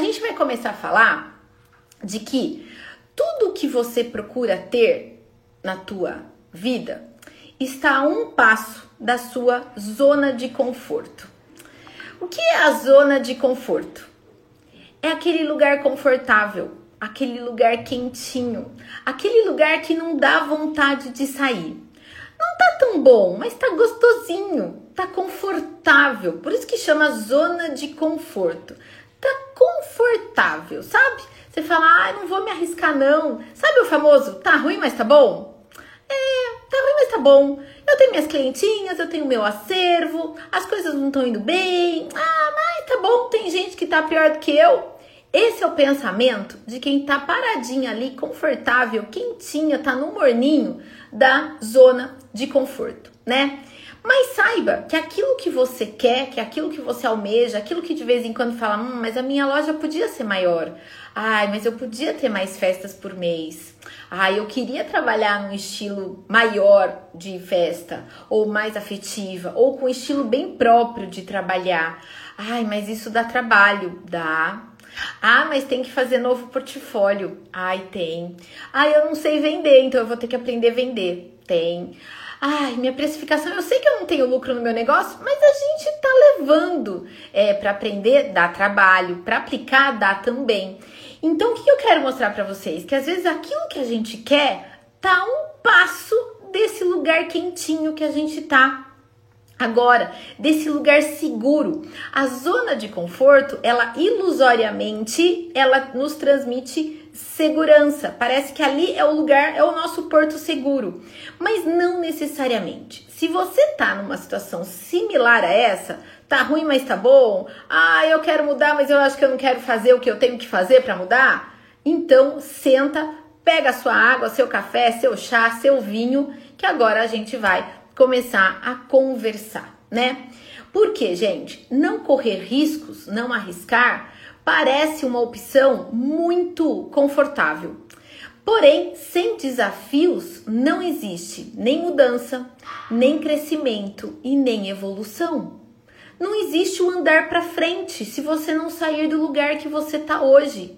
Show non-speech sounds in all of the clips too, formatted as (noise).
A gente vai começar a falar de que tudo que você procura ter na tua vida está a um passo da sua zona de conforto. O que é a zona de conforto? É aquele lugar confortável, aquele lugar quentinho, aquele lugar que não dá vontade de sair. Não tá tão bom, mas tá gostosinho, tá confortável. Por isso que chama zona de conforto tá confortável, sabe? Você fala, ah, não vou me arriscar não. Sabe o famoso, tá ruim, mas tá bom? É, tá ruim, mas tá bom. Eu tenho minhas clientinhas, eu tenho meu acervo, as coisas não estão indo bem. Ah, mas tá bom, tem gente que tá pior do que eu. Esse é o pensamento de quem tá paradinha ali, confortável, quentinha, tá no morninho da zona de conforto, né? Mas saiba que aquilo que você quer, que aquilo que você almeja, aquilo que de vez em quando fala, hum, mas a minha loja podia ser maior. Ai, mas eu podia ter mais festas por mês. Ai, eu queria trabalhar num estilo maior de festa, ou mais afetiva, ou com um estilo bem próprio de trabalhar. Ai, mas isso dá trabalho. Dá. Ah, mas tem que fazer novo portfólio. Ai, tem. Ai, eu não sei vender, então eu vou ter que aprender a vender. Tem. Ai, minha precificação, eu sei que eu não tenho lucro no meu negócio, mas a gente tá levando é, para aprender, dá trabalho, para aplicar, dá também. Então, o que eu quero mostrar para vocês? Que às vezes aquilo que a gente quer tá um passo desse lugar quentinho que a gente tá Agora, desse lugar seguro, a zona de conforto, ela ilusoriamente, ela nos transmite segurança. Parece que ali é o lugar, é o nosso porto seguro, mas não necessariamente. Se você tá numa situação similar a essa, tá ruim, mas tá bom. Ah, eu quero mudar, mas eu acho que eu não quero fazer o que eu tenho que fazer para mudar. Então, senta, pega sua água, seu café, seu chá, seu vinho, que agora a gente vai começar a conversar, né? Porque, gente, não correr riscos, não arriscar, parece uma opção muito confortável. Porém, sem desafios não existe nem mudança, nem crescimento e nem evolução. Não existe o andar para frente se você não sair do lugar que você está hoje.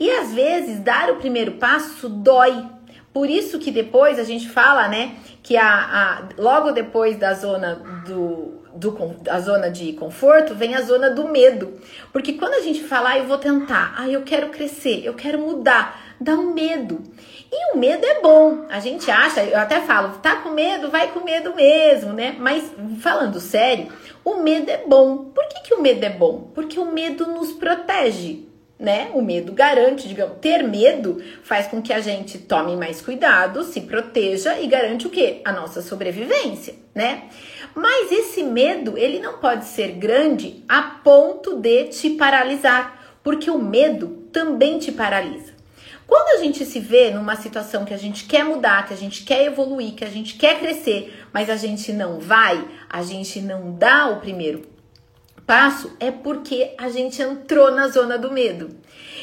E às vezes dar o primeiro passo dói, por isso que depois a gente fala, né, que a, a logo depois da zona do, do a zona de conforto vem a zona do medo. Porque quando a gente fala, ah, eu vou tentar, ah, eu quero crescer, eu quero mudar, dá um medo. E o medo é bom. A gente acha, eu até falo, tá com medo, vai com medo mesmo, né? Mas falando sério, o medo é bom. Por que, que o medo é bom? Porque o medo nos protege né? O medo garante, digamos, ter medo faz com que a gente tome mais cuidado, se proteja e garante o quê? A nossa sobrevivência, né? Mas esse medo, ele não pode ser grande a ponto de te paralisar, porque o medo também te paralisa. Quando a gente se vê numa situação que a gente quer mudar, que a gente quer evoluir, que a gente quer crescer, mas a gente não vai, a gente não dá o primeiro passo é porque a gente entrou na zona do medo.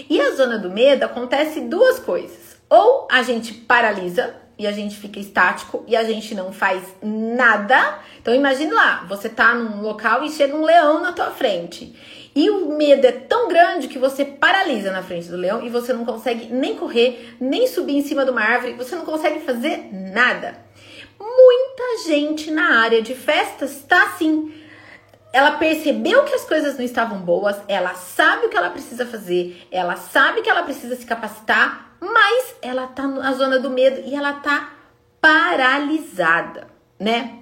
E a zona do medo acontece duas coisas. Ou a gente paralisa e a gente fica estático e a gente não faz nada. Então imagine lá, você tá num local e chega um leão na tua frente. E o medo é tão grande que você paralisa na frente do leão e você não consegue nem correr, nem subir em cima de uma árvore, você não consegue fazer nada. Muita gente na área de festas está assim ela percebeu que as coisas não estavam boas, ela sabe o que ela precisa fazer, ela sabe que ela precisa se capacitar, mas ela tá na zona do medo e ela tá paralisada, né?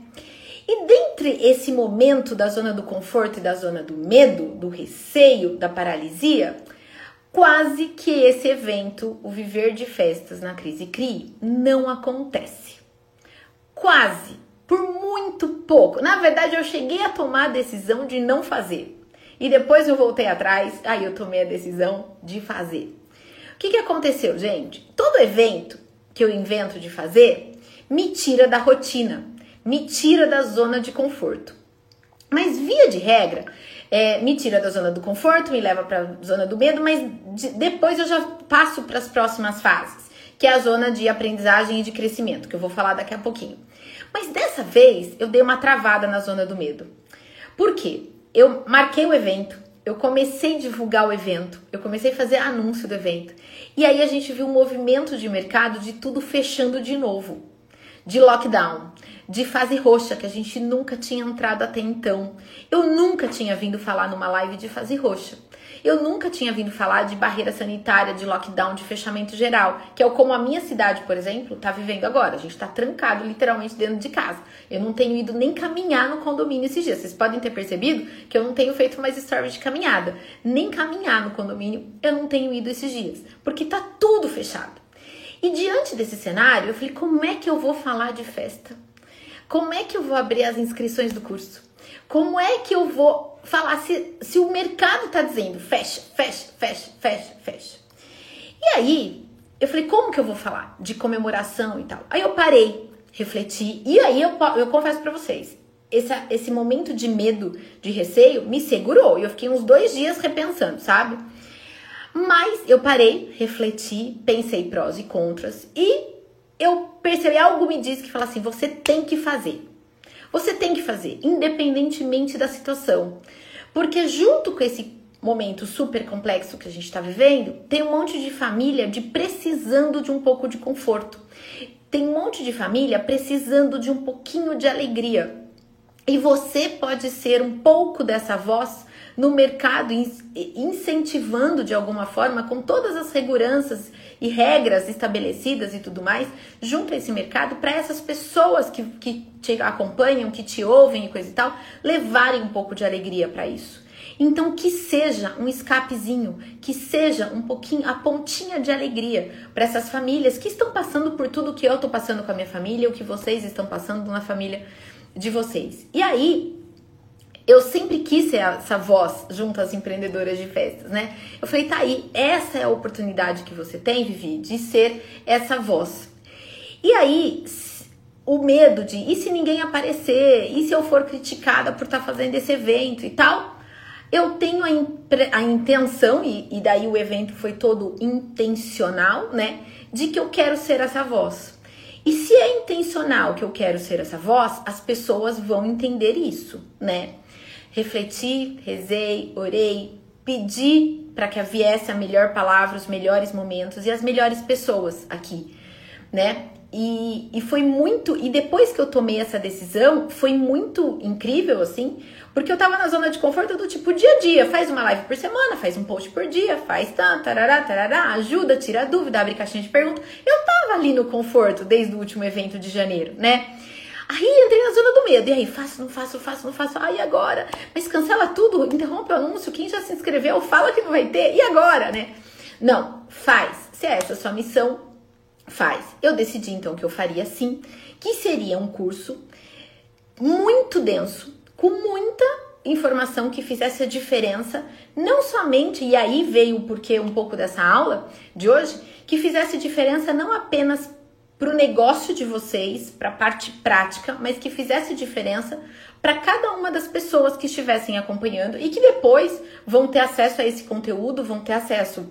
E dentre esse momento da zona do conforto e da zona do medo, do receio, da paralisia, quase que esse evento, o viver de festas na crise CRI, não acontece. Quase por muito pouco. Na verdade, eu cheguei a tomar a decisão de não fazer. E depois eu voltei atrás, aí eu tomei a decisão de fazer. O que, que aconteceu, gente? Todo evento que eu invento de fazer me tira da rotina, me tira da zona de conforto. Mas via de regra, é, me tira da zona do conforto, me leva para a zona do medo, mas de, depois eu já passo para as próximas fases, que é a zona de aprendizagem e de crescimento, que eu vou falar daqui a pouquinho. Mas dessa vez eu dei uma travada na zona do medo. Por quê? Eu marquei o evento, eu comecei a divulgar o evento, eu comecei a fazer anúncio do evento. E aí a gente viu um movimento de mercado de tudo fechando de novo, de lockdown, de fase roxa, que a gente nunca tinha entrado até então. Eu nunca tinha vindo falar numa live de fase roxa. Eu nunca tinha vindo falar de barreira sanitária, de lockdown, de fechamento geral, que é o como a minha cidade, por exemplo, está vivendo agora. A gente está trancado literalmente dentro de casa. Eu não tenho ido nem caminhar no condomínio esses dias. Vocês podem ter percebido que eu não tenho feito mais stories de caminhada. Nem caminhar no condomínio eu não tenho ido esses dias, porque tá tudo fechado. E diante desse cenário, eu falei: como é que eu vou falar de festa? Como é que eu vou abrir as inscrições do curso? Como é que eu vou falar se, se o mercado tá dizendo fecha, fecha, fecha, fecha, fecha? E aí, eu falei, como que eu vou falar de comemoração e tal? Aí eu parei, refleti, e aí eu, eu confesso para vocês, esse, esse momento de medo, de receio, me segurou. E eu fiquei uns dois dias repensando, sabe? Mas eu parei, refleti, pensei prós e contras e eu percebi algo me disse que fala assim: você tem que fazer. Você tem que fazer, independentemente da situação. Porque junto com esse momento super complexo que a gente está vivendo, tem um monte de família de precisando de um pouco de conforto. Tem um monte de família precisando de um pouquinho de alegria. E você pode ser um pouco dessa voz no mercado, incentivando de alguma forma, com todas as seguranças e regras estabelecidas e tudo mais, junto a esse mercado, para essas pessoas que, que te acompanham, que te ouvem e coisa e tal, levarem um pouco de alegria para isso. Então, que seja um escapezinho, que seja um pouquinho, a pontinha de alegria para essas famílias que estão passando por tudo que eu estou passando com a minha família, o que vocês estão passando na família de vocês. E aí, eu sempre quis ser essa voz junto às empreendedoras de festas, né? Eu falei, tá aí, essa é a oportunidade que você tem, Vivi, de ser essa voz. E aí, o medo de, e se ninguém aparecer? E se eu for criticada por estar tá fazendo esse evento e tal? Eu tenho a, a intenção, e, e daí o evento foi todo intencional, né? De que eu quero ser essa voz. E se é intencional que eu quero ser essa voz, as pessoas vão entender isso, né? Refleti, rezei, orei, pedi para que viesse a melhor palavra, os melhores momentos e as melhores pessoas aqui, né? E, e foi muito. E depois que eu tomei essa decisão, foi muito incrível, assim, porque eu tava na zona de conforto do tipo dia a dia. Faz uma live por semana, faz um post por dia, faz tanto, tarará, tarará, ajuda, tira dúvida, abre caixinha de perguntas. Eu tava ali no conforto desde o último evento de janeiro, né? Aí entrei na zona do medo. E aí, faço, não faço, faço, não faço. Aí agora? Mas cancela tudo, interrompe o anúncio. Quem já se inscreveu, fala que não vai ter. E agora, né? Não, faz. Se é essa a sua missão, faz. Eu decidi então que eu faria sim, que seria um curso muito denso, com muita informação que fizesse a diferença, não somente, e aí veio o porquê um pouco dessa aula de hoje, que fizesse diferença não apenas para o negócio de vocês, para a parte prática, mas que fizesse diferença para cada uma das pessoas que estivessem acompanhando e que depois vão ter acesso a esse conteúdo, vão ter acesso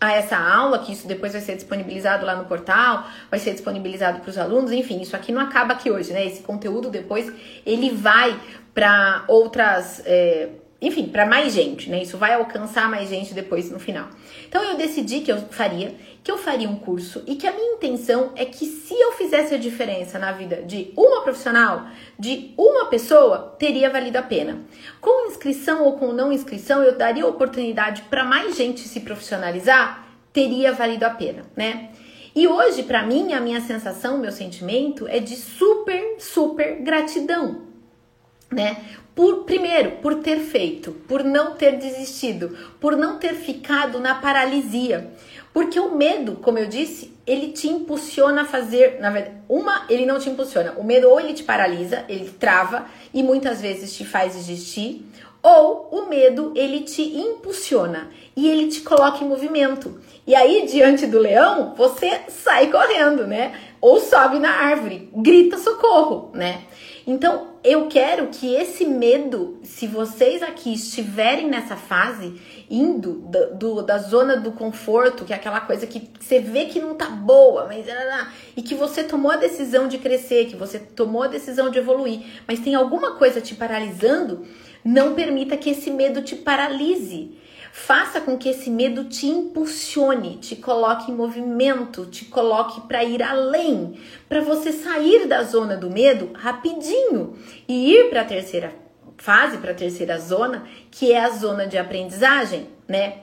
a essa aula, que isso depois vai ser disponibilizado lá no portal, vai ser disponibilizado para os alunos, enfim, isso aqui não acaba aqui hoje, né? Esse conteúdo depois ele vai para outras. É, enfim, para mais gente, né? Isso vai alcançar mais gente depois no final. Então eu decidi que eu faria, que eu faria um curso e que a minha intenção é que se eu fizesse a diferença na vida de uma profissional, de uma pessoa, teria valido a pena. Com inscrição ou com não inscrição, eu daria oportunidade para mais gente se profissionalizar, teria valido a pena, né? E hoje, para mim, a minha sensação, meu sentimento é de super, super gratidão, né? Por, primeiro, por ter feito, por não ter desistido, por não ter ficado na paralisia. Porque o medo, como eu disse, ele te impulsiona a fazer, na verdade, uma, ele não te impulsiona. O medo ou ele te paralisa, ele trava e muitas vezes te faz desistir, ou o medo, ele te impulsiona e ele te coloca em movimento. E aí, diante do leão, você sai correndo, né? Ou sobe na árvore, grita socorro, né? Então, eu quero que esse medo, se vocês aqui estiverem nessa fase, indo do, do, da zona do conforto, que é aquela coisa que você vê que não tá boa, mas e que você tomou a decisão de crescer, que você tomou a decisão de evoluir, mas tem alguma coisa te paralisando, não permita que esse medo te paralise. Faça com que esse medo te impulsione, te coloque em movimento, te coloque para ir além, para você sair da zona do medo rapidinho e ir para a terceira fase, para a terceira zona, que é a zona de aprendizagem, né?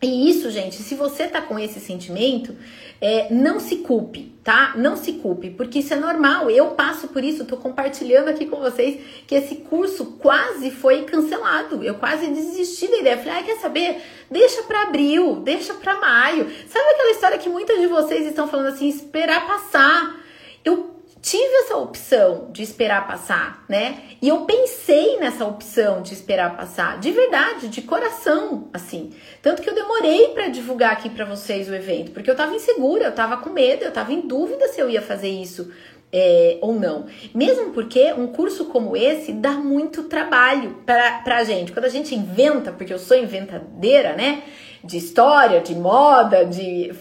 E isso, gente, se você tá com esse sentimento, é, não se culpe, tá? Não se culpe, porque isso é normal. Eu passo por isso, tô compartilhando aqui com vocês que esse curso quase foi cancelado. Eu quase desisti da ideia. Falei, ah, quer saber? Deixa para abril, deixa para maio. Sabe aquela história que muitas de vocês estão falando assim, esperar passar? Eu tive essa opção de esperar passar, né? E eu pensei nessa opção de esperar passar, de verdade, de coração, assim. Tanto que eu demorei para divulgar aqui para vocês o evento, porque eu tava insegura, eu tava com medo, eu tava em dúvida se eu ia fazer isso é, ou não. Mesmo porque um curso como esse dá muito trabalho pra, pra gente. Quando a gente inventa, porque eu sou inventadeira, né? De história, de moda, de,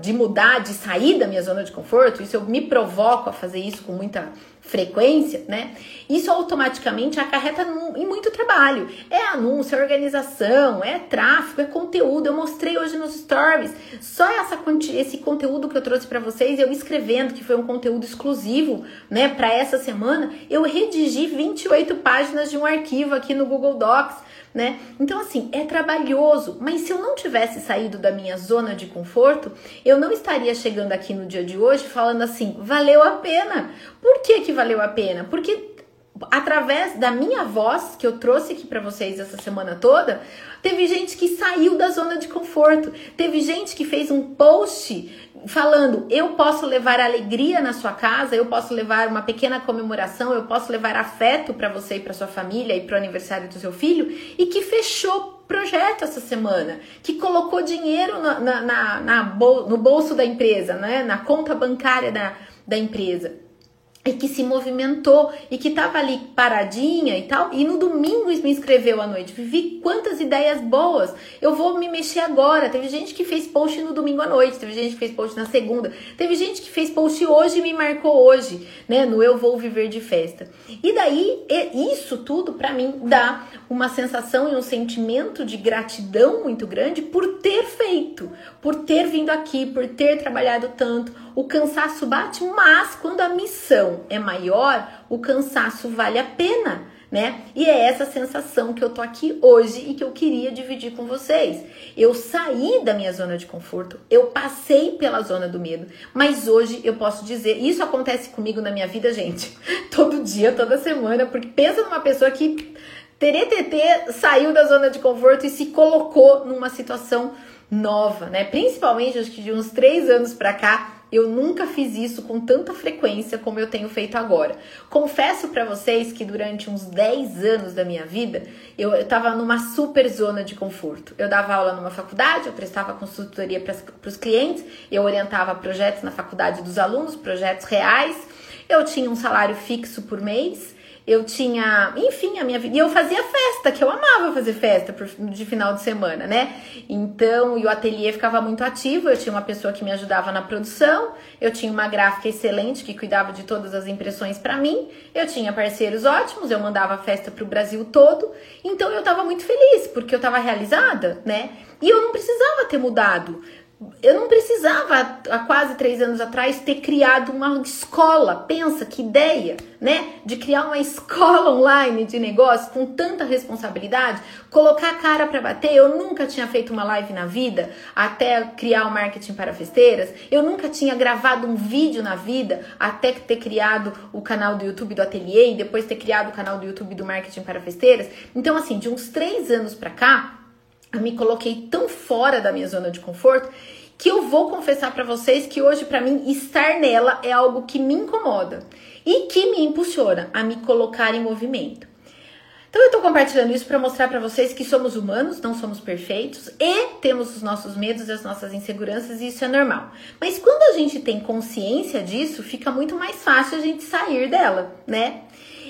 de mudar, de sair da minha zona de conforto, isso eu me provoco a fazer isso com muita frequência, né? Isso automaticamente acarreta em muito trabalho. É anúncio, é organização, é tráfego, é conteúdo. Eu mostrei hoje nos stories só essa, esse conteúdo que eu trouxe para vocês, eu escrevendo, que foi um conteúdo exclusivo, né, para essa semana, eu redigi 28 páginas de um arquivo aqui no Google Docs né? Então, assim, é trabalhoso, mas se eu não tivesse saído da minha zona de conforto, eu não estaria chegando aqui no dia de hoje falando assim, valeu a pena. Por que que valeu a pena? Porque através da minha voz que eu trouxe aqui para vocês essa semana toda, teve gente que saiu da zona de conforto, teve gente que fez um post falando: eu posso levar alegria na sua casa, eu posso levar uma pequena comemoração, eu posso levar afeto para você e para sua família e para o aniversário do seu filho, e que fechou projeto essa semana, que colocou dinheiro na, na, na, na no bolso da empresa, né, na conta bancária da, da empresa e que se movimentou e que estava ali paradinha e tal. E no domingo me inscreveu à noite. Vivi quantas ideias boas. Eu vou me mexer agora. Teve gente que fez post no domingo à noite, teve gente que fez post na segunda, teve gente que fez post hoje e me marcou hoje, né? No Eu Vou Viver de Festa. E daí, isso tudo para mim dá uma sensação e um sentimento de gratidão muito grande por ter feito, por ter vindo aqui, por ter trabalhado tanto. O cansaço bate, mas quando a missão é maior, o cansaço vale a pena, né? E é essa sensação que eu tô aqui hoje e que eu queria dividir com vocês. Eu saí da minha zona de conforto, eu passei pela zona do medo, mas hoje eu posso dizer, isso acontece comigo na minha vida, gente, (laughs) todo dia, toda semana, porque pensa numa pessoa que TTT saiu da zona de conforto e se colocou numa situação nova, né? Principalmente acho que de uns três anos para cá, eu nunca fiz isso com tanta frequência como eu tenho feito agora. Confesso para vocês que durante uns 10 anos da minha vida, eu estava numa super zona de conforto. Eu dava aula numa faculdade, eu prestava consultoria para os clientes, eu orientava projetos na faculdade dos alunos, projetos reais. Eu tinha um salário fixo por mês eu tinha, enfim, a minha vida. E eu fazia festa, que eu amava fazer festa de final de semana, né? Então, e o ateliê ficava muito ativo. Eu tinha uma pessoa que me ajudava na produção, eu tinha uma gráfica excelente que cuidava de todas as impressões para mim, eu tinha parceiros ótimos, eu mandava festa para o Brasil todo. Então, eu tava muito feliz, porque eu tava realizada, né? E eu não precisava ter mudado eu não precisava, há quase três anos atrás, ter criado uma escola. Pensa que ideia, né? De criar uma escola online de negócio com tanta responsabilidade, colocar a cara para bater. Eu nunca tinha feito uma live na vida até criar o marketing para festeiras. Eu nunca tinha gravado um vídeo na vida até ter criado o canal do YouTube do Ateliê e depois ter criado o canal do YouTube do marketing para festeiras. Então, assim, de uns três anos para cá, eu me coloquei tão fora da minha zona de conforto que eu vou confessar para vocês que hoje para mim estar nela é algo que me incomoda e que me impulsiona a me colocar em movimento. Então eu tô compartilhando isso para mostrar para vocês que somos humanos, não somos perfeitos e temos os nossos medos e as nossas inseguranças e isso é normal. Mas quando a gente tem consciência disso, fica muito mais fácil a gente sair dela, né?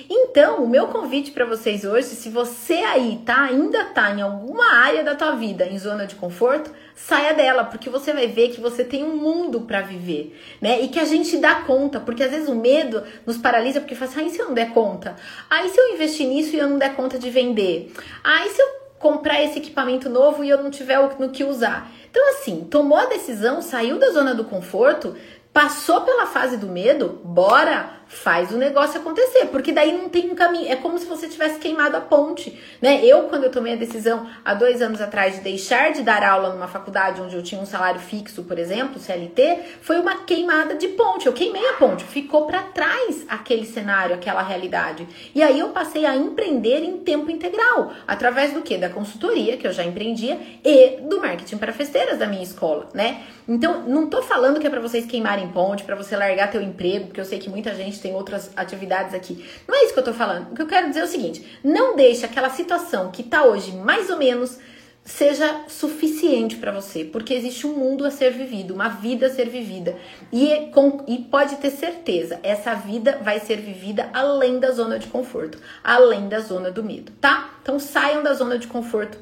Então, o meu convite para vocês hoje, se você aí tá ainda tá em alguma área da tua vida em zona de conforto, saia dela, porque você vai ver que você tem um mundo para viver, né? E que a gente dá conta, porque às vezes o medo nos paralisa porque fala assim: "Ah, se eu não der conta? Ah, e se eu investir nisso e eu não der conta de vender? Ah, e se eu comprar esse equipamento novo e eu não tiver no que usar?" Então, assim, tomou a decisão, saiu da zona do conforto, passou pela fase do medo, bora faz o negócio acontecer, porque daí não tem um caminho, é como se você tivesse queimado a ponte, né? Eu, quando eu tomei a decisão há dois anos atrás de deixar de dar aula numa faculdade onde eu tinha um salário fixo, por exemplo, CLT, foi uma queimada de ponte, eu queimei a ponte, ficou para trás aquele cenário, aquela realidade. E aí eu passei a empreender em tempo integral, através do que? Da consultoria, que eu já empreendia, e do marketing para festeiras da minha escola, né? Então, não tô falando que é para vocês queimarem ponte, para você largar teu emprego, porque eu sei que muita gente tem outras atividades aqui. Não é isso que eu tô falando. O que eu quero dizer é o seguinte: não deixe aquela situação que tá hoje mais ou menos seja suficiente para você, porque existe um mundo a ser vivido, uma vida a ser vivida. E, é com, e pode ter certeza, essa vida vai ser vivida além da zona de conforto, além da zona do medo, tá? Então saiam da zona de conforto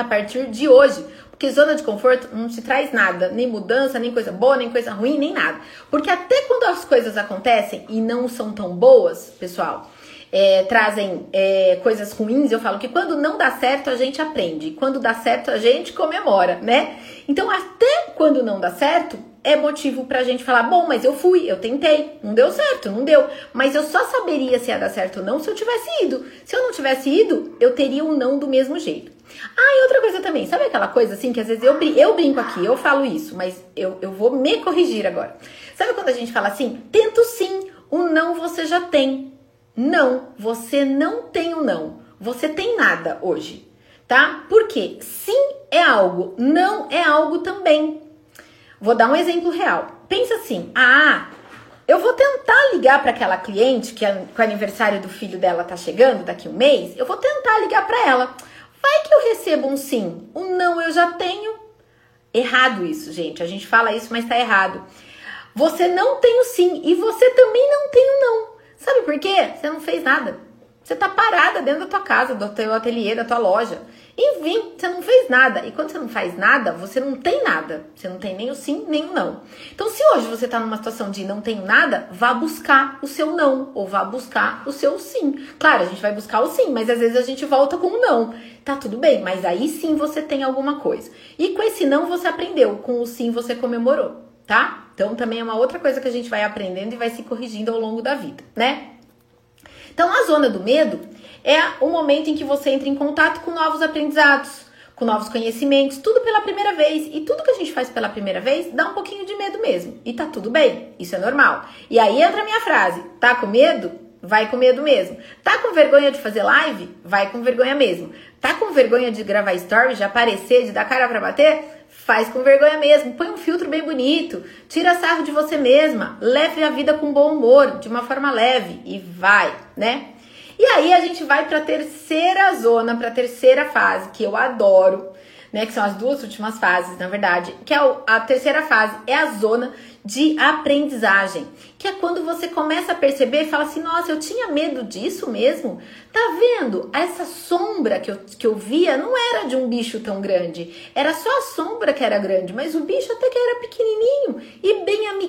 a partir de hoje. Porque zona de conforto não te traz nada, nem mudança, nem coisa boa, nem coisa ruim, nem nada. Porque até quando as coisas acontecem e não são tão boas, pessoal, é, trazem é, coisas ruins, eu falo que quando não dá certo a gente aprende, quando dá certo a gente comemora, né? Então, até quando não dá certo, é motivo pra gente falar: bom, mas eu fui, eu tentei, não deu certo, não deu. Mas eu só saberia se ia dar certo ou não se eu tivesse ido. Se eu não tivesse ido, eu teria um não do mesmo jeito. Ah, e outra coisa também, sabe aquela coisa assim que às vezes eu, eu brinco aqui, eu falo isso, mas eu, eu vou me corrigir agora. Sabe quando a gente fala assim, tento sim, o não você já tem. Não, você não tem o não. Você tem nada hoje, tá? Porque sim é algo, não é algo também. Vou dar um exemplo real. Pensa assim: ah, eu vou tentar ligar para aquela cliente que, que o aniversário do filho dela tá chegando daqui um mês. Eu vou tentar ligar para ela. Vai que eu recebo um sim. Um não eu já tenho. Errado isso, gente. A gente fala isso, mas tá errado. Você não tem o sim e você também não tem o não. Sabe por quê? Você não fez nada. Você tá parada dentro da tua casa, do teu ateliê, da tua loja. Enfim, você não fez nada. E quando você não faz nada, você não tem nada. Você não tem nem o sim, nem o não. Então, se hoje você está numa situação de não tenho nada, vá buscar o seu não. Ou vá buscar o seu sim. Claro, a gente vai buscar o sim, mas às vezes a gente volta com o não. Tá tudo bem, mas aí sim você tem alguma coisa. E com esse não você aprendeu, com o sim você comemorou, tá? Então também é uma outra coisa que a gente vai aprendendo e vai se corrigindo ao longo da vida, né? Então, a zona do medo é o momento em que você entra em contato com novos aprendizados, com novos conhecimentos, tudo pela primeira vez. E tudo que a gente faz pela primeira vez dá um pouquinho de medo mesmo. E tá tudo bem, isso é normal. E aí entra a minha frase: tá com medo? Vai com medo mesmo. Tá com vergonha de fazer live? Vai com vergonha mesmo. Tá com vergonha de gravar story, de aparecer, de dar cara para bater? Faz com vergonha mesmo. Põe um filtro bem bonito. Tira sarro de você mesma. Leve a vida com bom humor, de uma forma leve e vai, né? E aí a gente vai para a terceira zona, para a terceira fase, que eu adoro, né? Que são as duas últimas fases, na verdade. Que é a terceira fase, é a zona de aprendizagem, que é quando você começa a perceber e fala assim: nossa, eu tinha medo disso mesmo. Tá vendo? Essa sombra que eu, que eu via não era de um bicho tão grande, era só a sombra que era grande, mas o bicho até que era pequenininho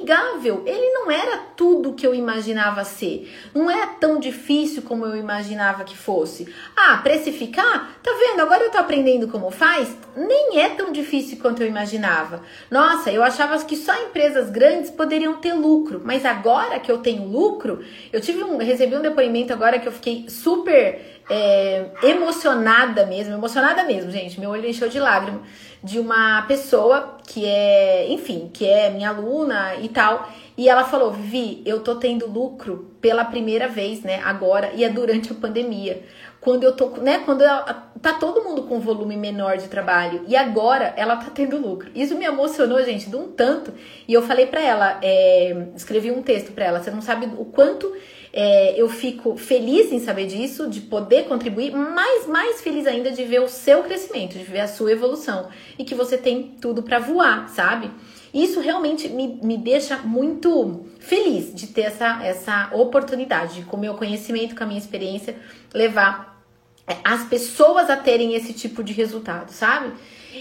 amigável. Ele não era tudo que eu imaginava ser, não é tão difícil como eu imaginava que fosse. Ah, precificar? Tá vendo? Agora eu tô aprendendo como faz, nem é tão difícil quanto eu imaginava. Nossa, eu achava que só empresas grandes poderiam ter lucro, mas agora que eu tenho lucro, eu tive um, recebi um depoimento agora que eu fiquei super é, emocionada mesmo, emocionada mesmo, gente, meu olho encheu de lágrima, de uma pessoa que é, enfim, que é minha aluna e tal, e ela falou, Vivi, eu tô tendo lucro pela primeira vez, né, agora, e é durante a pandemia. quando eu tô, né, quando ela, tá todo mundo com volume menor de trabalho e agora ela tá tendo lucro. Isso me emocionou, gente, de um tanto. E eu falei para ela, é, escrevi um texto para ela, você não sabe o quanto é, eu fico feliz em saber disso, de poder contribuir, mas mais feliz ainda de ver o seu crescimento, de ver a sua evolução e que você tem tudo para voar, sabe? Isso realmente me, me deixa muito feliz de ter essa, essa oportunidade de, com o meu conhecimento, com a minha experiência, levar é, as pessoas a terem esse tipo de resultado, sabe?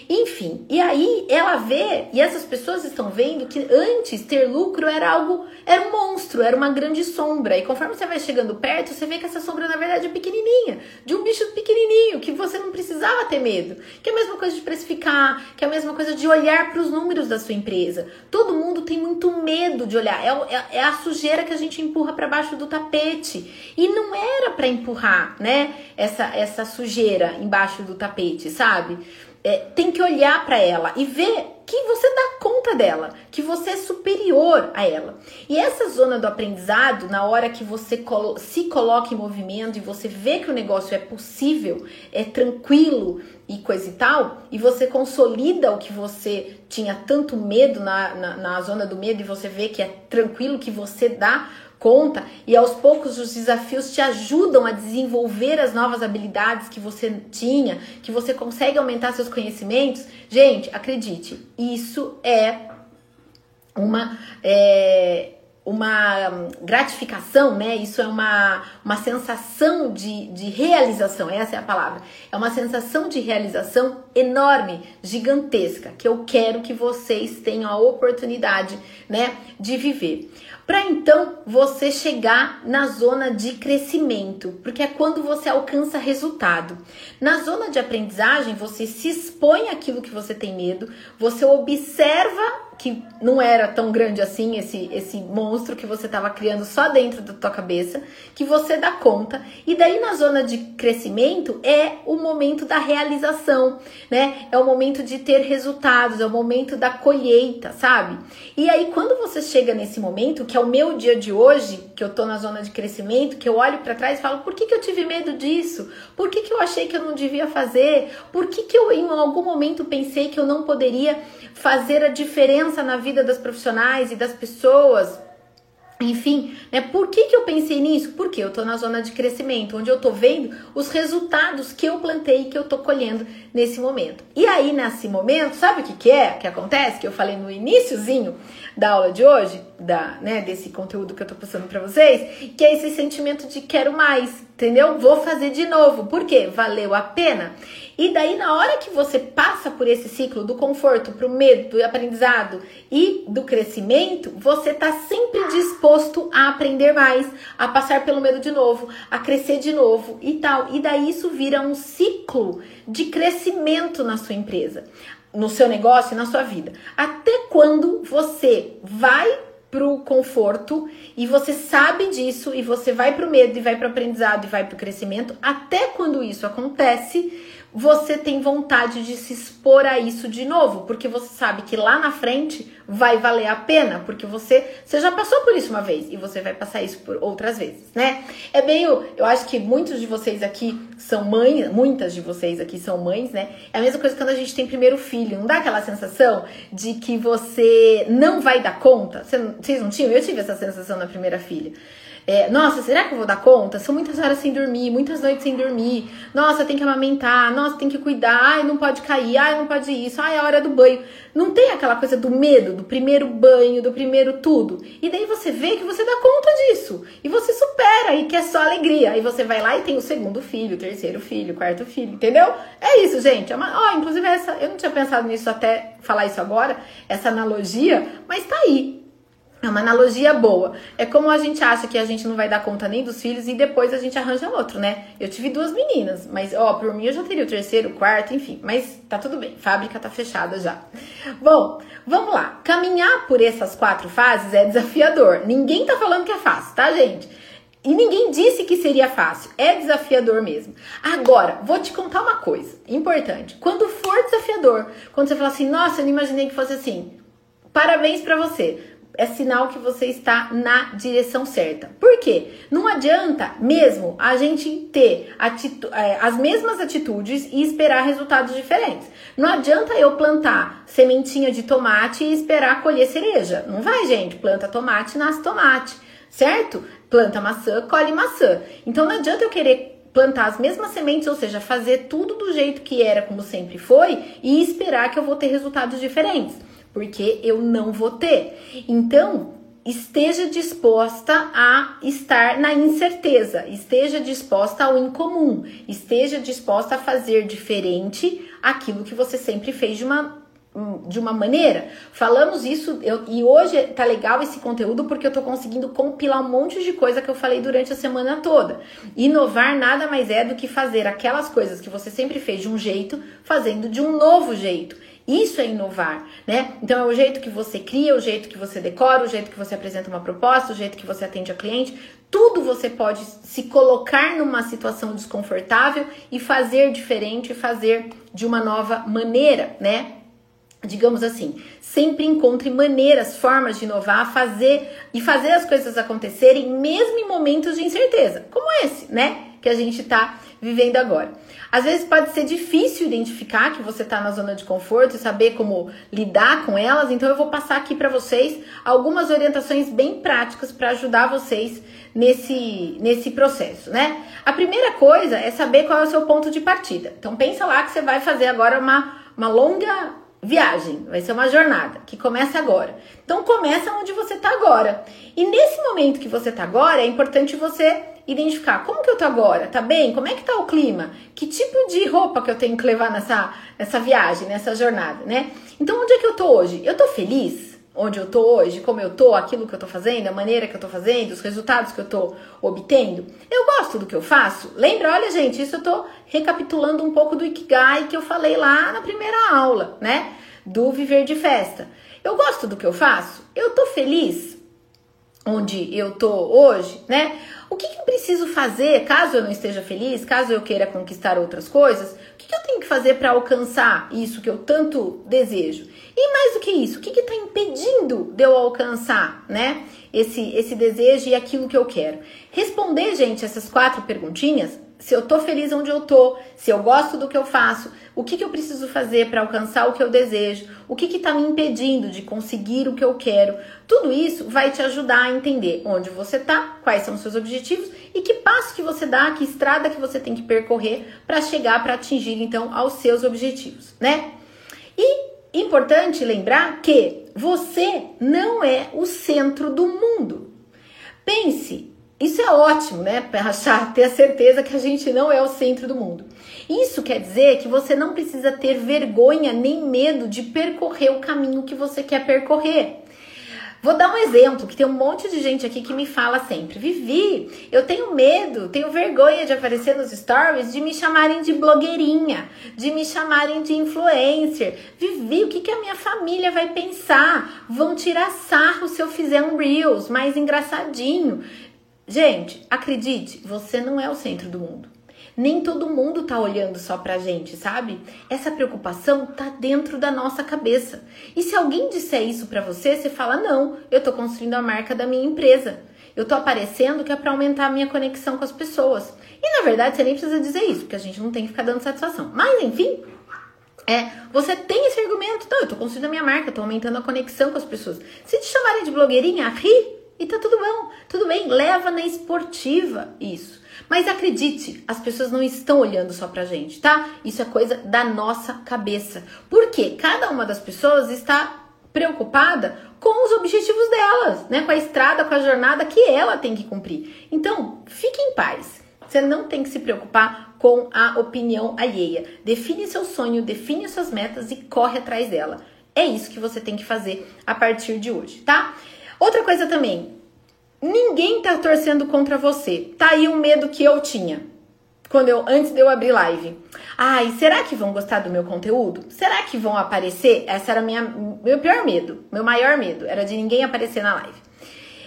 Enfim, e aí ela vê, e essas pessoas estão vendo que antes ter lucro era algo, era um monstro, era uma grande sombra. E conforme você vai chegando perto, você vê que essa sombra na verdade é pequenininha, de um bicho pequenininho, que você não precisava ter medo. Que é a mesma coisa de precificar, que é a mesma coisa de olhar para os números da sua empresa. Todo mundo tem muito medo de olhar, é, é, é a sujeira que a gente empurra para baixo do tapete. E não era para empurrar, né, essa, essa sujeira embaixo do tapete, sabe? É, tem que olhar para ela e ver que você dá conta dela, que você é superior a ela. E essa zona do aprendizado, na hora que você colo se coloca em movimento e você vê que o negócio é possível, é tranquilo e coisa e tal, e você consolida o que você tinha tanto medo na, na, na zona do medo e você vê que é tranquilo, que você dá conta e aos poucos os desafios te ajudam a desenvolver as novas habilidades que você tinha, que você consegue aumentar seus conhecimentos. Gente, acredite, isso é uma é, uma gratificação, né? Isso é uma, uma sensação de, de realização, essa é a palavra. É uma sensação de realização enorme, gigantesca, que eu quero que vocês tenham a oportunidade, né, de viver para então você chegar na zona de crescimento, porque é quando você alcança resultado. Na zona de aprendizagem, você se expõe àquilo que você tem medo, você observa que não era tão grande assim esse esse monstro que você estava criando só dentro da tua cabeça, que você dá conta. E daí na zona de crescimento é o momento da realização, né? É o momento de ter resultados, é o momento da colheita, sabe? E aí quando você chega nesse momento, que é o meu dia de hoje, que eu tô na zona de crescimento, que eu olho para trás e falo: "Por que que eu tive medo disso? Por que que eu achei que eu não devia fazer? Por que que eu em algum momento pensei que eu não poderia fazer a diferença na vida das profissionais e das pessoas. Enfim, né? Por que, que eu pensei nisso? Porque eu tô na zona de crescimento, onde eu tô vendo os resultados que eu plantei e que eu tô colhendo nesse momento. E aí, nesse momento, sabe o que, que é que acontece? Que eu falei no iníciozinho da aula de hoje, da, né, desse conteúdo que eu tô passando para vocês, que é esse sentimento de quero mais, entendeu? Vou fazer de novo. Por quê? Valeu a pena. E daí, na hora que você passa por esse ciclo do conforto para o medo, do aprendizado e do crescimento, você tá sempre disposto a aprender mais, a passar pelo medo de novo, a crescer de novo e tal. E daí isso vira um ciclo de crescimento na sua empresa, no seu negócio e na sua vida. Até quando você vai pro conforto e você sabe disso e você vai pro medo e vai pro aprendizado e vai pro crescimento, até quando isso acontece, você tem vontade de se expor a isso de novo, porque você sabe que lá na frente vai valer a pena, porque você, você já passou por isso uma vez e você vai passar isso por outras vezes, né? É meio, eu acho que muitos de vocês aqui são mães, muitas de vocês aqui são mães, né? É a mesma coisa quando a gente tem primeiro filho, não dá aquela sensação de que você não vai dar conta? Vocês não tinham? Eu tive essa sensação na primeira filha. É, nossa, será que eu vou dar conta? São muitas horas sem dormir, muitas noites sem dormir. Nossa, tem que amamentar, nossa, tem que cuidar. Ai, não pode cair, ai, não pode isso, ai, é a hora do banho. Não tem aquela coisa do medo, do primeiro banho, do primeiro tudo. E daí você vê que você dá conta disso. E você supera e que é só alegria. Aí você vai lá e tem o segundo filho, o terceiro filho, o quarto filho, entendeu? É isso, gente. É uma, ó, inclusive essa, eu não tinha pensado nisso até falar isso agora, essa analogia, mas tá aí. É uma analogia boa. É como a gente acha que a gente não vai dar conta nem dos filhos e depois a gente arranja outro, né? Eu tive duas meninas, mas ó, por mim eu já teria o terceiro, o quarto, enfim. Mas tá tudo bem, fábrica tá fechada já. Bom, vamos lá. Caminhar por essas quatro fases é desafiador. Ninguém tá falando que é fácil, tá, gente? E ninguém disse que seria fácil. É desafiador mesmo. Agora, vou te contar uma coisa importante. Quando for desafiador, quando você falar assim, nossa, eu não imaginei que fosse assim. Parabéns para você é sinal que você está na direção certa. Por quê? Não adianta mesmo a gente ter é, as mesmas atitudes e esperar resultados diferentes. Não adianta eu plantar sementinha de tomate e esperar colher cereja. Não vai, gente. Planta tomate, nasce tomate, certo? Planta maçã, colhe maçã. Então não adianta eu querer plantar as mesmas sementes, ou seja, fazer tudo do jeito que era, como sempre foi, e esperar que eu vou ter resultados diferentes porque eu não vou ter. Então, esteja disposta a estar na incerteza, esteja disposta ao incomum, esteja disposta a fazer diferente aquilo que você sempre fez de uma de uma maneira. Falamos isso eu, e hoje tá legal esse conteúdo porque eu tô conseguindo compilar um monte de coisa que eu falei durante a semana toda. Inovar nada mais é do que fazer aquelas coisas que você sempre fez de um jeito, fazendo de um novo jeito. Isso é inovar, né? Então é o jeito que você cria, o jeito que você decora, o jeito que você apresenta uma proposta, o jeito que você atende a cliente. Tudo você pode se colocar numa situação desconfortável e fazer diferente, fazer de uma nova maneira, né? Digamos assim, sempre encontre maneiras, formas de inovar, fazer e fazer as coisas acontecerem, mesmo em momentos de incerteza, como esse, né? Que a gente tá vivendo agora. Às vezes pode ser difícil identificar que você está na zona de conforto e saber como lidar com elas, então eu vou passar aqui para vocês algumas orientações bem práticas para ajudar vocês nesse, nesse processo, né? A primeira coisa é saber qual é o seu ponto de partida. Então pensa lá que você vai fazer agora uma, uma longa viagem, vai ser uma jornada que começa agora. Então começa onde você está agora. E nesse momento que você está agora, é importante você identificar como que eu tô agora, tá bem? Como é que tá o clima? Que tipo de roupa que eu tenho que levar nessa, nessa viagem, nessa jornada, né? Então, onde é que eu tô hoje? Eu tô feliz? Onde eu tô hoje, como eu tô, aquilo que eu tô fazendo, a maneira que eu tô fazendo, os resultados que eu tô obtendo. Eu gosto do que eu faço? Lembra, olha, gente, isso eu tô recapitulando um pouco do Ikigai que eu falei lá na primeira aula, né? Do viver de festa. Eu gosto do que eu faço? Eu tô feliz onde eu tô hoje, né? O que, que, eu preciso fazer caso eu não esteja feliz, caso eu queira conquistar outras coisas? O que, que eu tenho que fazer para alcançar isso que eu tanto desejo? E mais do que isso, o que está impedindo de eu alcançar, né? Esse, esse desejo e aquilo que eu quero. Responder, gente, essas quatro perguntinhas se eu tô feliz onde eu tô, se eu gosto do que eu faço, o que, que eu preciso fazer para alcançar o que eu desejo, o que está me impedindo de conseguir o que eu quero. Tudo isso vai te ajudar a entender onde você tá, quais são os seus objetivos e que passo que você dá, que estrada que você tem que percorrer para chegar para atingir então aos seus objetivos, né? E importante lembrar que você não é o centro do mundo. Pense isso é ótimo, né? Para achar, ter a certeza que a gente não é o centro do mundo. Isso quer dizer que você não precisa ter vergonha nem medo de percorrer o caminho que você quer percorrer. Vou dar um exemplo, que tem um monte de gente aqui que me fala sempre: Vivi, eu tenho medo, tenho vergonha de aparecer nos stories, de me chamarem de blogueirinha, de me chamarem de influencer. Vivi, o que, que a minha família vai pensar? Vão tirar sarro se eu fizer um Reels mais engraçadinho. Gente, acredite, você não é o centro do mundo. Nem todo mundo tá olhando só pra gente, sabe? Essa preocupação tá dentro da nossa cabeça. E se alguém disser isso pra você, você fala: "Não, eu tô construindo a marca da minha empresa. Eu tô aparecendo que é para aumentar a minha conexão com as pessoas". E na verdade, você nem precisa dizer isso, porque a gente não tem que ficar dando satisfação. Mas enfim, é, você tem esse argumento, não, eu tô construindo a minha marca, tô aumentando a conexão com as pessoas. Se te chamarem de blogueirinha, ri, e tá tudo bom, tudo bem, leva na esportiva isso. Mas acredite, as pessoas não estão olhando só pra gente, tá? Isso é coisa da nossa cabeça. Porque cada uma das pessoas está preocupada com os objetivos delas, né? Com a estrada, com a jornada que ela tem que cumprir. Então, fique em paz. Você não tem que se preocupar com a opinião alheia. Define seu sonho, define suas metas e corre atrás dela. É isso que você tem que fazer a partir de hoje, tá? Outra coisa também, ninguém tá torcendo contra você. Tá aí um medo que eu tinha quando eu antes de eu abrir live. Ai, será que vão gostar do meu conteúdo? Será que vão aparecer? Essa era minha meu pior medo, meu maior medo era de ninguém aparecer na live.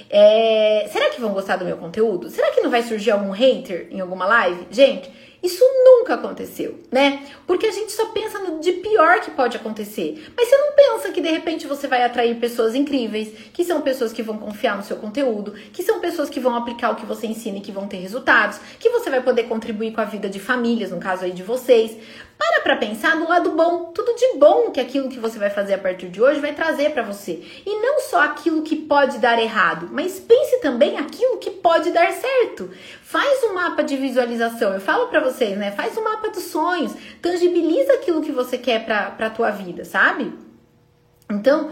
É, será que vão gostar do meu conteúdo? Será que não vai surgir algum hater em alguma live? Gente, Isso nunca aconteceu, né? Porque a gente só pensa no de pior que pode acontecer. Mas você não pensa que de repente você vai atrair pessoas incríveis, que são pessoas que vão confiar no seu conteúdo, que são pessoas que vão aplicar o que você ensina e que vão ter resultados, que você vai poder contribuir com a vida de famílias, no caso aí de vocês. Para pra pensar no lado bom, tudo de bom que aquilo que você vai fazer a partir de hoje vai trazer para você. E não só aquilo que pode dar errado, mas pense também aquilo que pode dar certo. Faz um mapa de visualização. Eu falo para vocês, né? Faz um mapa dos sonhos, tangibiliza aquilo que você quer para para tua vida, sabe? Então,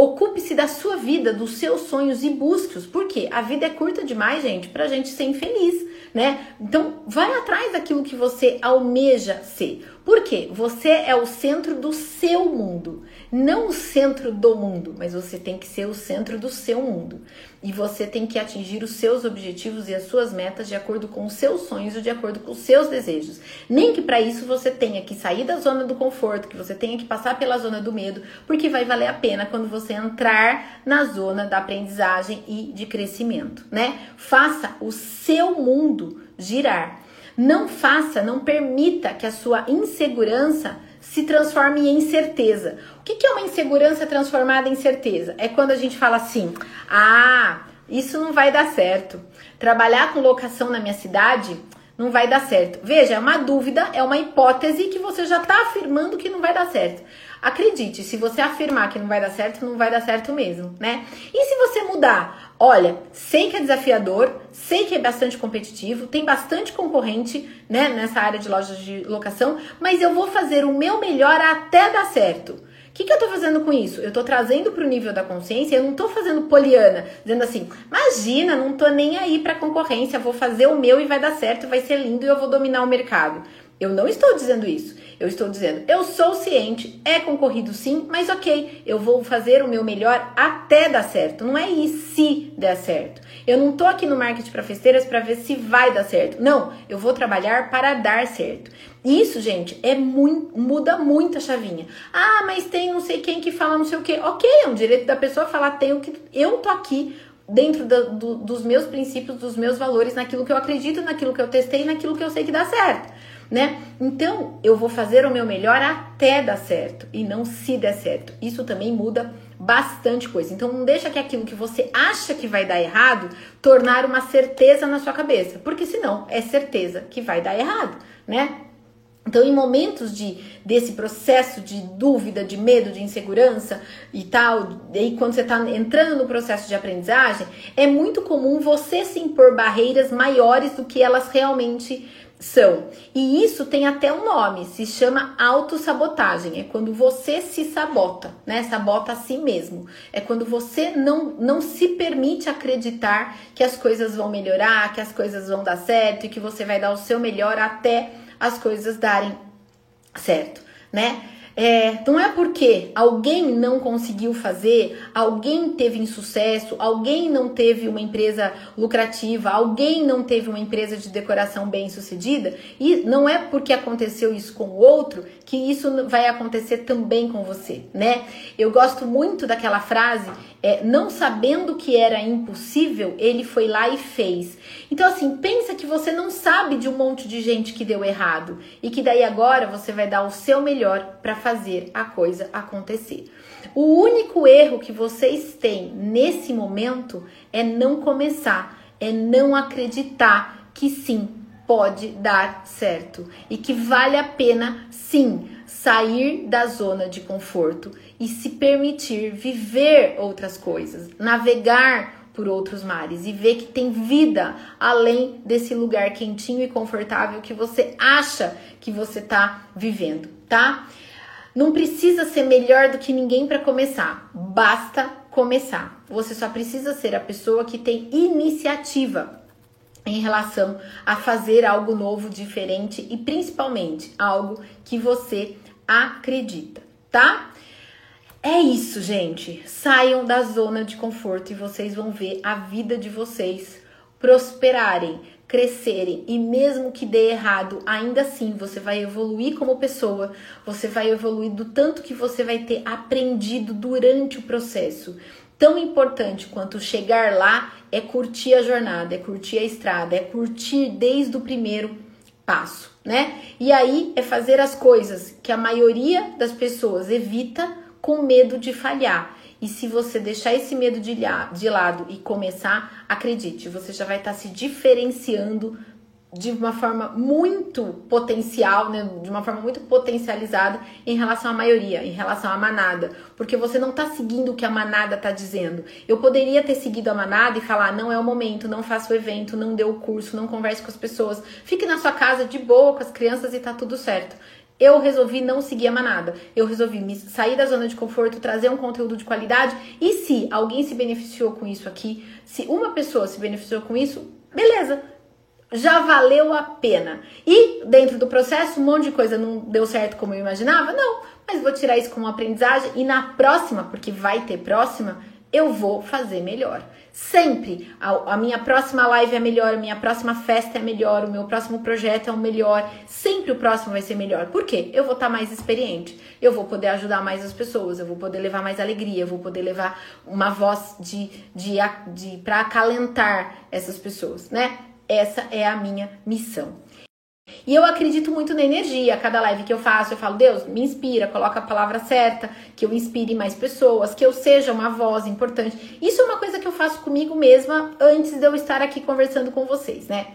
Ocupe-se da sua vida, dos seus sonhos e busque-os. Porque a vida é curta demais, gente, pra gente ser infeliz, né? Então, vai atrás daquilo que você almeja ser. Por quê? Você é o centro do seu mundo, não o centro do mundo, mas você tem que ser o centro do seu mundo. E você tem que atingir os seus objetivos e as suas metas de acordo com os seus sonhos e de acordo com os seus desejos. Nem que para isso você tenha que sair da zona do conforto, que você tenha que passar pela zona do medo, porque vai valer a pena quando você entrar na zona da aprendizagem e de crescimento, né? Faça o seu mundo girar. Não faça, não permita que a sua insegurança se transforme em certeza. O que é uma insegurança transformada em certeza? É quando a gente fala assim: ah, isso não vai dar certo. Trabalhar com locação na minha cidade não vai dar certo. Veja, é uma dúvida, é uma hipótese que você já está afirmando que não vai dar certo. Acredite, se você afirmar que não vai dar certo, não vai dar certo mesmo, né? E se você mudar? Olha, sei que é desafiador, sei que é bastante competitivo, tem bastante concorrente, né, nessa área de lojas de locação, mas eu vou fazer o meu melhor até dar certo. O que, que eu tô fazendo com isso? Eu tô trazendo pro nível da consciência, eu não tô fazendo poliana, dizendo assim, imagina, não tô nem aí pra concorrência, vou fazer o meu e vai dar certo, vai ser lindo e eu vou dominar o mercado. Eu não estou dizendo isso. Eu estou dizendo, eu sou ciente, é concorrido sim, mas ok, eu vou fazer o meu melhor até dar certo. Não é e se der certo. Eu não tô aqui no marketing para festeiras para ver se vai dar certo. Não, eu vou trabalhar para dar certo. Isso, gente, é muito, muda muito a chavinha. Ah, mas tem não sei quem que fala não sei o que. Ok, é um direito da pessoa falar, tenho que. Eu tô aqui dentro do, do, dos meus princípios, dos meus valores, naquilo que eu acredito, naquilo que eu testei, naquilo que eu sei que dá certo né? Então, eu vou fazer o meu melhor até dar certo e não se der certo. Isso também muda bastante coisa. Então, não deixa que aquilo que você acha que vai dar errado tornar uma certeza na sua cabeça, porque senão é certeza que vai dar errado, né? Então, em momentos de desse processo de dúvida, de medo, de insegurança e tal, e quando você está entrando no processo de aprendizagem, é muito comum você se impor barreiras maiores do que elas realmente são. E isso tem até um nome, se chama autossabotagem. É quando você se sabota, né? Sabota a si mesmo. É quando você não, não se permite acreditar que as coisas vão melhorar, que as coisas vão dar certo e que você vai dar o seu melhor até as coisas darem certo, né? É, não é porque alguém não conseguiu fazer, alguém teve insucesso, alguém não teve uma empresa lucrativa, alguém não teve uma empresa de decoração bem sucedida, e não é porque aconteceu isso com o outro que isso vai acontecer também com você, né? Eu gosto muito daquela frase, é, não sabendo que era impossível, ele foi lá e fez. Então, assim, pensa que você não sabe de um monte de gente que deu errado e que daí agora você vai dar o seu melhor para fazer a coisa acontecer. O único erro que vocês têm nesse momento é não começar, é não acreditar que sim, pode dar certo e que vale a pena sim sair da zona de conforto e se permitir viver outras coisas, navegar por outros mares e ver que tem vida além desse lugar quentinho e confortável que você acha que você está vivendo, tá? Não precisa ser melhor do que ninguém para começar, basta começar. Você só precisa ser a pessoa que tem iniciativa em relação a fazer algo novo, diferente e principalmente algo que você acredita, tá? É isso, gente. Saiam da zona de conforto e vocês vão ver a vida de vocês prosperarem, crescerem e mesmo que dê errado, ainda assim você vai evoluir como pessoa, você vai evoluir do tanto que você vai ter aprendido durante o processo tão importante quanto chegar lá é curtir a jornada, é curtir a estrada, é curtir desde o primeiro passo, né? E aí é fazer as coisas que a maioria das pessoas evita com medo de falhar. E se você deixar esse medo de, lado e começar, acredite, você já vai estar se diferenciando de uma forma muito potencial, né, de uma forma muito potencializada em relação à maioria, em relação à manada, porque você não está seguindo o que a manada está dizendo. Eu poderia ter seguido a manada e falar: não é o momento, não faça o evento, não dê o curso, não converse com as pessoas, fique na sua casa de boa com as crianças e tá tudo certo. Eu resolvi não seguir a manada. Eu resolvi me sair da zona de conforto, trazer um conteúdo de qualidade. E se alguém se beneficiou com isso aqui, se uma pessoa se beneficiou com isso, beleza já valeu a pena. E dentro do processo, um monte de coisa não deu certo como eu imaginava? Não, mas vou tirar isso como aprendizagem e na próxima, porque vai ter próxima, eu vou fazer melhor. Sempre a, a, minha próxima live é melhor, a minha próxima festa é melhor, o meu próximo projeto é o melhor. Sempre o próximo vai ser melhor. Por quê? Eu vou estar tá mais experiente, eu vou poder ajudar mais as pessoas, eu vou poder levar mais alegria, eu vou poder levar uma voz de, de, de, para acalentar essas pessoas, né? Essa é a minha missão. E eu acredito muito na energia. Cada live que eu faço, eu falo, Deus, me inspira, coloca a palavra certa, que eu inspire mais pessoas, que eu seja uma voz importante. Isso é uma coisa que eu faço comigo mesma antes de eu estar aqui conversando com vocês, né?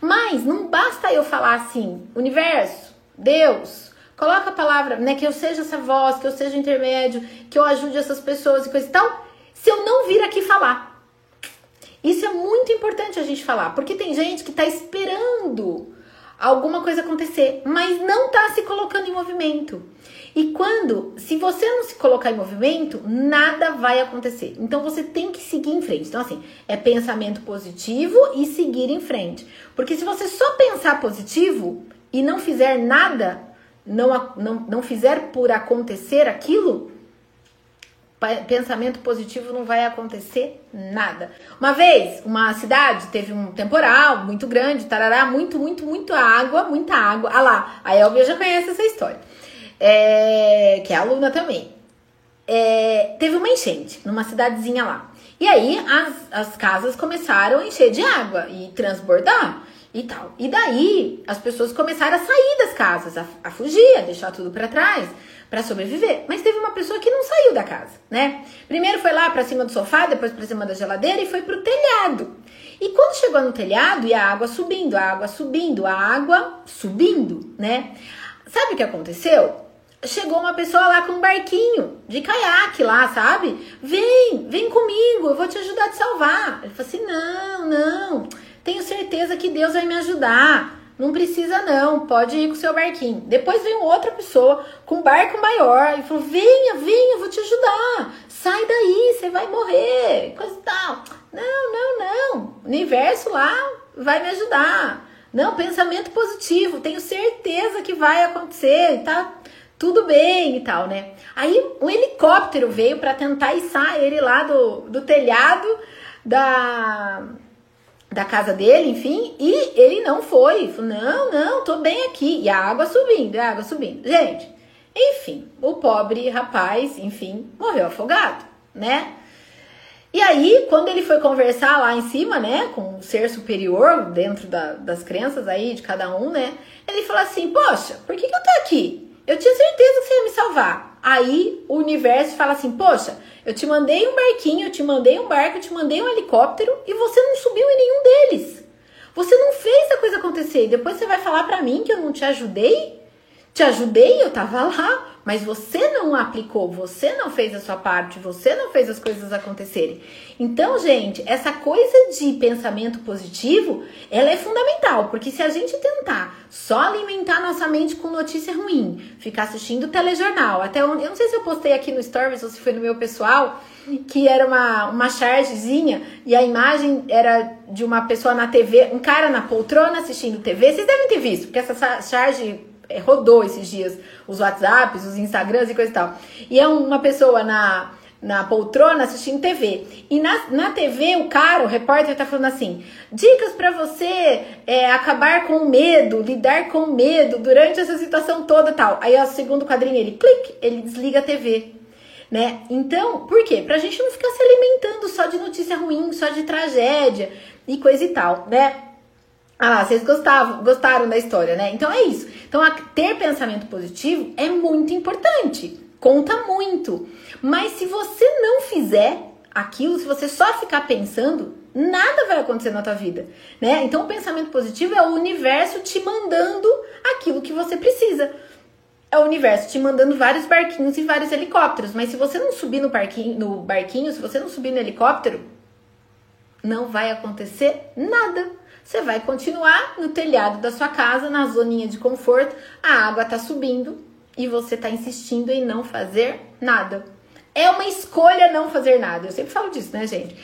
Mas não basta eu falar assim, universo, Deus, coloca a palavra, né? Que eu seja essa voz, que eu seja intermédio, que eu ajude essas pessoas e coisa e tal. Se eu não vir aqui falar, isso é muito importante a gente falar, porque tem gente que está esperando alguma coisa acontecer, mas não está se colocando em movimento. E quando, se você não se colocar em movimento, nada vai acontecer. Então você tem que seguir em frente. Então, assim, é pensamento positivo e seguir em frente. Porque se você só pensar positivo e não fizer nada, não, não, não fizer por acontecer aquilo, pensamento positivo não vai acontecer nada. Uma vez, uma cidade teve um temporal muito grande, tarará, muito, muito, muito água, muita água. Ah lá, a Elvia já conhece essa história, é, que é aluna também. É, teve uma enchente numa cidadezinha lá. E aí as, as casas começaram a encher de água e transbordar e tal. E daí as pessoas começaram a sair das casas, a, a fugir, a deixar tudo para trás para sobreviver. Mas teve uma pessoa que não saiu da casa, né? Primeiro foi lá para cima do sofá, depois para cima da geladeira e foi pro telhado. E quando chegou no telhado e a água subindo, a água subindo, a água subindo, né? Sabe o que aconteceu? Chegou uma pessoa lá com um barquinho de caiaque lá, sabe? Vem, vem comigo, eu vou te ajudar a te salvar. Ele falou assim: não, não, tenho certeza que Deus vai me ajudar. Não precisa não, pode ir com o seu barquinho. Depois veio outra pessoa com um barco maior e falou: venha, venha, vou te ajudar. Sai daí, você vai morrer, coisa e tal. Não, não, não. O universo lá vai me ajudar. Não, pensamento positivo, tenho certeza que vai acontecer, tá tudo bem e tal, né? Aí um helicóptero veio para tentar içar ele lá do, do telhado da da casa dele, enfim, e ele não foi. Falou, não, não, tô bem aqui. E a água subindo, a água subindo. Gente, enfim, o pobre rapaz, enfim, morreu afogado, né? E aí, quando ele foi conversar lá em cima, né, com o ser superior, dentro da, das crenças aí de cada um, né, ele falou assim: Poxa, por que, que eu tô aqui? Eu tinha certeza que você ia me salvar. Aí o universo fala assim: Poxa, eu te mandei um barquinho, eu te mandei um barco, eu te mandei um helicóptero e você não subiu em nenhum deles. Você não fez a coisa acontecer. E depois você vai falar para mim que eu não te ajudei? Te ajudei, eu tava lá, mas você não aplicou, você não fez a sua parte, você não fez as coisas acontecerem. Então, gente, essa coisa de pensamento positivo, ela é fundamental, porque se a gente tentar só alimentar nossa mente com notícia ruim, ficar assistindo telejornal, até onde, eu não sei se eu postei aqui no Stories ou se foi no meu pessoal, que era uma, uma chargezinha e a imagem era de uma pessoa na TV, um cara na poltrona assistindo TV. Vocês devem ter visto, porque essa charge rodou esses dias os WhatsApps, os Instagrams e coisa e tal. E é uma pessoa na, na poltrona assistindo TV. E na, na TV, o cara, o repórter, tá falando assim: dicas para você é, acabar com o medo, lidar com o medo durante essa situação toda tal. Aí, o segundo quadrinho, ele clique, ele desliga a TV. Né? Então, por quê? Pra gente não ficar se alimentando só de notícia ruim, só de tragédia e coisa e tal, né? Ah, vocês gostavam, gostaram da história, né? Então é isso. Então, ter pensamento positivo é muito importante, conta muito. Mas se você não fizer aquilo, se você só ficar pensando, nada vai acontecer na tua vida, né? Então, o pensamento positivo é o universo te mandando aquilo que você precisa. É o universo te mandando vários barquinhos e vários helicópteros, mas se você não subir no, no barquinho, se você não subir no helicóptero, não vai acontecer nada. Você vai continuar no telhado da sua casa, na zoninha de conforto, a água tá subindo e você tá insistindo em não fazer nada. É uma escolha não fazer nada. Eu sempre falo disso, né, gente?